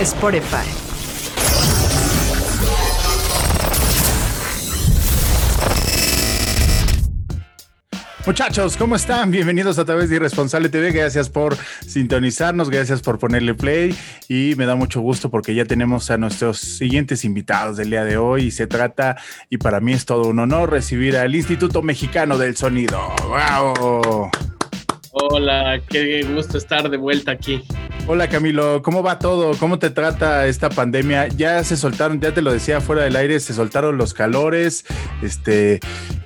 Spotify. Muchachos, ¿cómo están? Bienvenidos a través de Irresponsable TV. Gracias por sintonizarnos, gracias por ponerle play y me da mucho gusto porque ya tenemos a nuestros siguientes invitados del día de hoy y se trata, y para mí es todo un honor recibir al Instituto Mexicano del Sonido. ¡Wow! Hola, qué gusto estar de vuelta aquí. Hola Camilo, ¿cómo va todo? ¿Cómo te trata esta pandemia? Ya se soltaron, ya te lo decía fuera del aire, se soltaron los calores, este,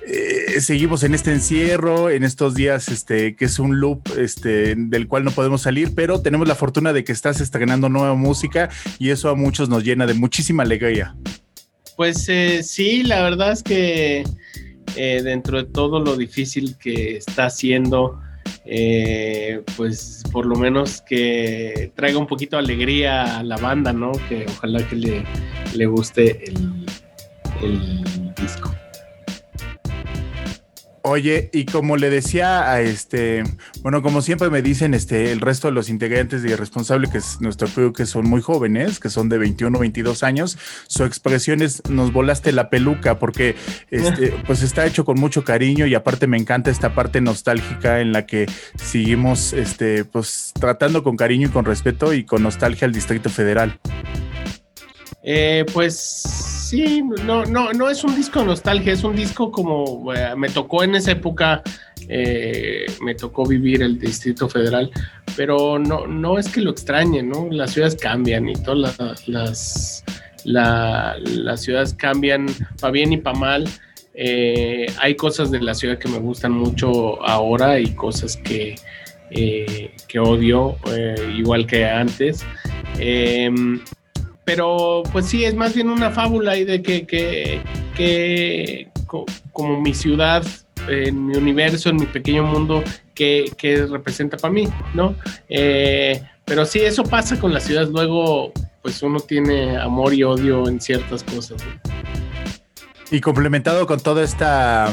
eh, seguimos en este encierro, en estos días, este, que es un loop, este, del cual no podemos salir, pero tenemos la fortuna de que estás estrenando nueva música y eso a muchos nos llena de muchísima alegría. Pues eh, sí, la verdad es que eh, dentro de todo lo difícil que está haciendo, eh, pues por lo menos que traiga un poquito de alegría a la banda, ¿no? Que ojalá que le, le guste el. Oye, y como le decía a este, bueno, como siempre me dicen este, el resto de los integrantes de Irresponsable, que es nuestro crew, que son muy jóvenes, que son de 21 22 años, su expresión es nos volaste la peluca, porque este, pues está hecho con mucho cariño y aparte me encanta esta parte nostálgica en la que seguimos este, pues tratando con cariño y con respeto y con nostalgia al Distrito Federal. Eh, pues sí, no, no, no es un disco de nostalgia, es un disco como eh, me tocó en esa época, eh, me tocó vivir el Distrito Federal, pero no, no es que lo extrañe, ¿no? Las ciudades cambian y todas las, las, la- las ciudades cambian para bien y para mal. Eh, hay cosas de la ciudad que me gustan mucho ahora y cosas que, que odio, igual que antes. Pero pues sí, es más bien una fábula y de que, que, que co- como mi ciudad, en mi universo, en mi pequeño mundo, que, que representa para mí, ¿no? Eh, pero sí, eso pasa con las ciudades, luego pues uno tiene amor y odio en ciertas cosas. Y complementado con toda esta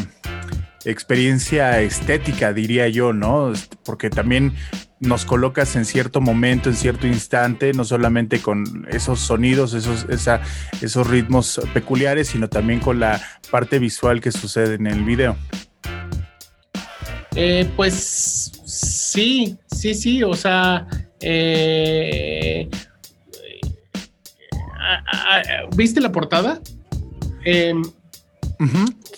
experiencia estética, diría yo, ¿no? Porque también nos colocas en cierto momento, en cierto instante, no solamente con esos sonidos, esos, esa, esos ritmos peculiares, sino también con la parte visual que sucede en el video. Eh, pues sí, sí, sí, o sea, eh, ¿viste la portada? Em,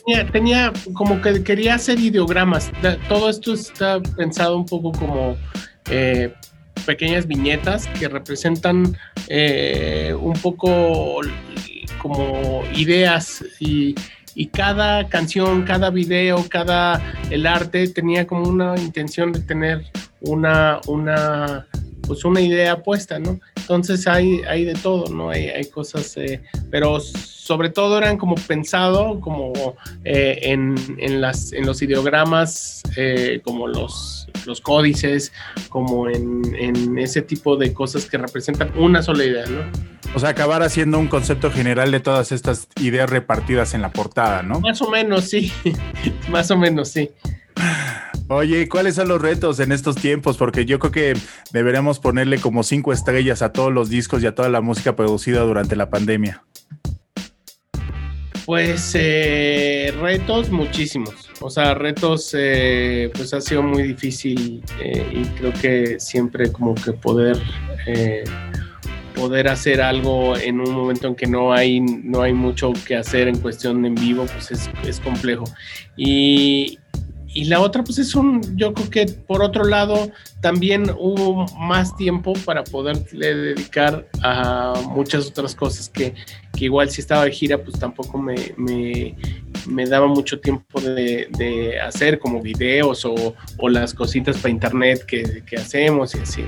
tenía, tenía como que quería hacer ideogramas. Todo esto está pensado un poco como eh, pequeñas viñetas que representan eh, un poco como ideas y, cada canción, cada video, cada el arte tenía como una intención de tener una, una pues una idea puesta, ¿no? Entonces hay, hay de todo, ¿no? Hay, hay cosas, eh, pero sobre todo eran como pensado como en, en, las, en los ideogramas, como los, los códices, como en, en, ese tipo de cosas que representan una sola idea, ¿no? O sea, acabar haciendo un concepto general de todas estas ideas repartidas en la portada, ¿no? Más o menos, sí. Más o menos, sí. Oye, ¿cuáles son los retos en estos tiempos? Porque yo creo que deberíamos ponerle como cinco estrellas a todos los discos y a toda la música producida durante la pandemia. Pues eh, retos muchísimos. O sea, retos, eh, pues ha sido muy difícil eh, y creo que siempre como que poder, poder hacer algo en un momento en que no hay, no hay mucho que hacer en cuestión de en vivo, pues es, es complejo. Y, y la otra, pues es un, yo creo que por otro lado, también hubo más tiempo para poderle dedicar a muchas otras cosas que, que igual si estaba de gira, pues tampoco me, me, me daba mucho tiempo de, de hacer, como videos o, o, las cositas para internet que, que hacemos y así.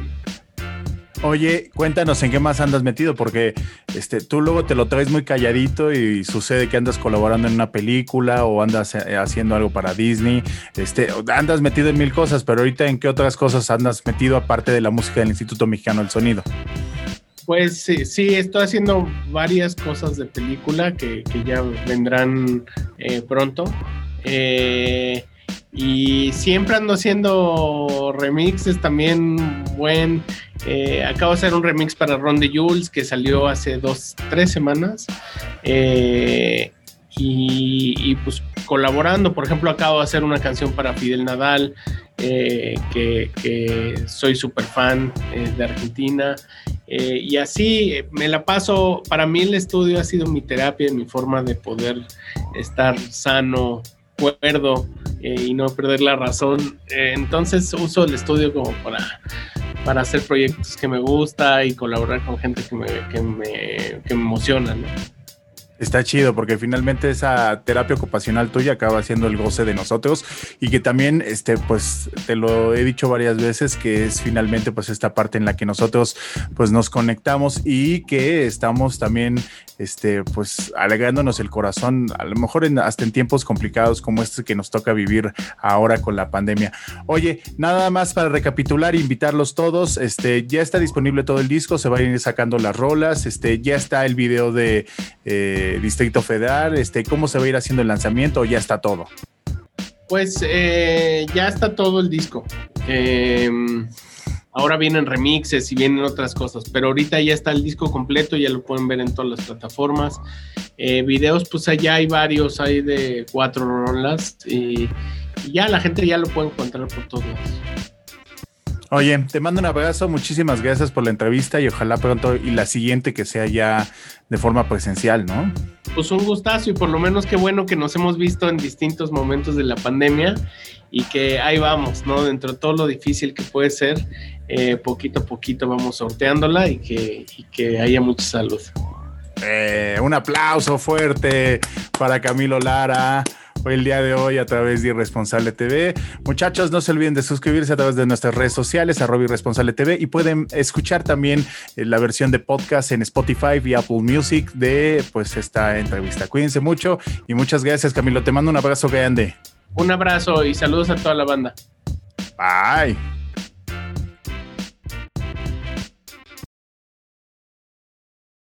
Oye, cuéntanos en qué más andas metido, porque este, tú luego te lo traes muy calladito y sucede que andas colaborando en una película o andas eh, haciendo algo para Disney. Este, andas metido en mil cosas, pero ahorita en qué otras cosas andas metido aparte de la música del Instituto Mexicano del Sonido. Pues sí, sí, estoy haciendo varias cosas de película que, que ya vendrán eh, pronto. Eh, y siempre ando haciendo remixes también buen eh, acabo de hacer un remix para Ron de Jules que salió hace dos tres semanas eh, y, pues colaborando. Por ejemplo acabo de hacer una canción para Fidel Nadal eh, que, soy súper fan de Argentina y así me la paso. Para mí el estudio ha sido mi terapia mi forma de poder estar sano cuerdo eh, y no perder la razón. Eh, entonces uso el estudio como para, para hacer proyectos que me gusta y colaborar con gente que me, que me, que me emociona. ¿no? Está chido porque finalmente esa terapia ocupacional tuya acaba siendo el goce de nosotros y que también, este, pues te lo he dicho varias veces que es finalmente pues esta parte en la que nosotros pues nos conectamos y que estamos también, este, pues alegrándonos el corazón, a lo mejor en, hasta en tiempos complicados como este que nos toca vivir ahora con la pandemia. Oye, nada más para recapitular, invitarlos todos, este, ya está disponible todo el disco, se van a ir sacando las rolas, este, ya está el video de eh, Distrito Federal? Este, ¿Cómo se va a ir haciendo el lanzamiento ya está todo? Pues eh, ya está todo el disco. Eh, ahora vienen remixes y vienen otras cosas, pero ahorita ya está el disco completo, ya lo pueden ver en todas las plataformas. Eh, videos, pues allá hay varios, hay de cuatro rolas y, y ya la gente ya lo puede encontrar por todos lados. Oye, te mando un abrazo, muchísimas gracias por la entrevista y ojalá pronto y la siguiente que sea ya de forma presencial, ¿no? Pues un gustazo y por lo menos qué bueno que nos hemos visto en distintos momentos de la pandemia y que ahí vamos, ¿no? Dentro de todo lo difícil que puede ser, eh, poquito a poquito vamos sorteándola y que, y que haya mucha salud. Eh, un aplauso fuerte para Camilo Lara el día de hoy a través de Irresponsable TV. Muchachos, no se olviden de suscribirse a través de nuestras redes sociales, arroba Irresponsable TV, y pueden escuchar también eh, la versión de podcast en Spotify y Apple Music de pues esta entrevista. Cuídense mucho y muchas gracias, Camilo. Te mando un abrazo grande. Un abrazo y saludos a toda la banda. Bye.